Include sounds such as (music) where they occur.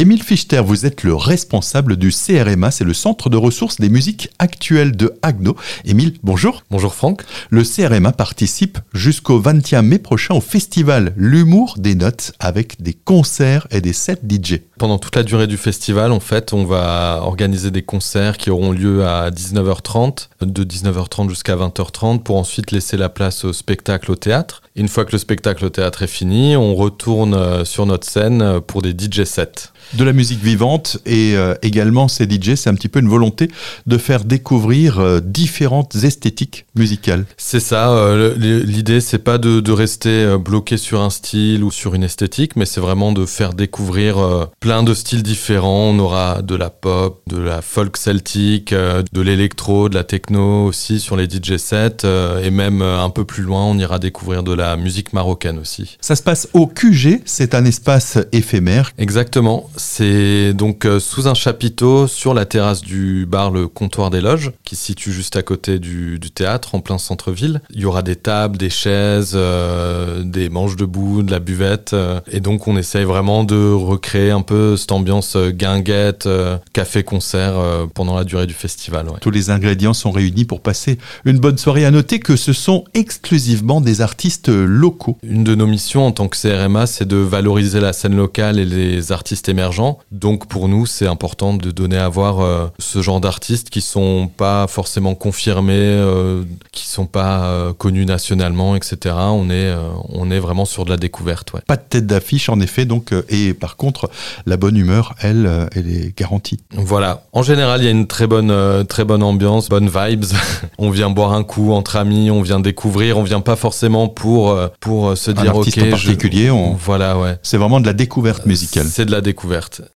Émile Fichter, vous êtes le responsable du CRMA, c'est le Centre de ressources des musiques actuelles de Agno. Émile, bonjour. Bonjour Franck. Le CRMA participe jusqu'au 21 mai prochain au festival L'humour des notes avec des concerts et des sets DJ. Pendant toute la durée du festival, en fait, on va organiser des concerts qui auront lieu à 19h30, de 19h30 jusqu'à 20h30 pour ensuite laisser la place au spectacle au théâtre. Une fois que le spectacle au théâtre est fini, on retourne euh, sur notre scène euh, pour des DJ sets. De la musique vivante et euh, également ces DJ, c'est un petit peu une volonté de faire découvrir différentes esthétiques musicales. C'est ça, l'idée c'est pas de, de, rester bloqué sur un style ou sur une esthétique, mais c'est vraiment de faire découvrir plein de styles différents. On aura de la pop, de la folk celtique, de l'électro, de la techno aussi sur les DJ sets et même un peu plus loin, on ira découvrir de la musique marocaine aussi. Ça se passe au QG, c'est un espace éphémère. Exactement, c'est donc euh, sous un chapiteau sur la terrasse du bar Le Comptoir des Loges, qui se situe juste à côté du, théâtre, en plein centre-ville. Il y aura des tables, des chaises, euh, des manches debout, de la buvette, euh, et donc on essaye vraiment de recréer un peu cette ambiance guinguette, café-concert pendant la durée du festival. Tous les ingrédients sont réunis pour passer une bonne soirée. À noter que ce sont exclusivement des artistes locaux. Une de nos missions en tant que CRMA, c'est de valoriser la scène locale et les artistes émergents. Donc pour nous, c'est important de donner à voir euh, ce genre d'artistes qui sont pas forcément confirmés, euh, qui sont pas euh, connus nationalement, etc. On est, on est vraiment sur de la découverte. Pas de tête d'affiche en effet, donc et par contre, la bonne humeur, elle, elle est garantie. Voilà. En général, il y a une très bonne, très bonne ambiance, bonne vibes. (laughs) on vient boire un coup entre amis, on vient découvrir, on vient pas forcément pour euh, pour, se dire, ok, en particulier, voilà, ouais. C'est vraiment de la découverte musicale. C'est de la découverte.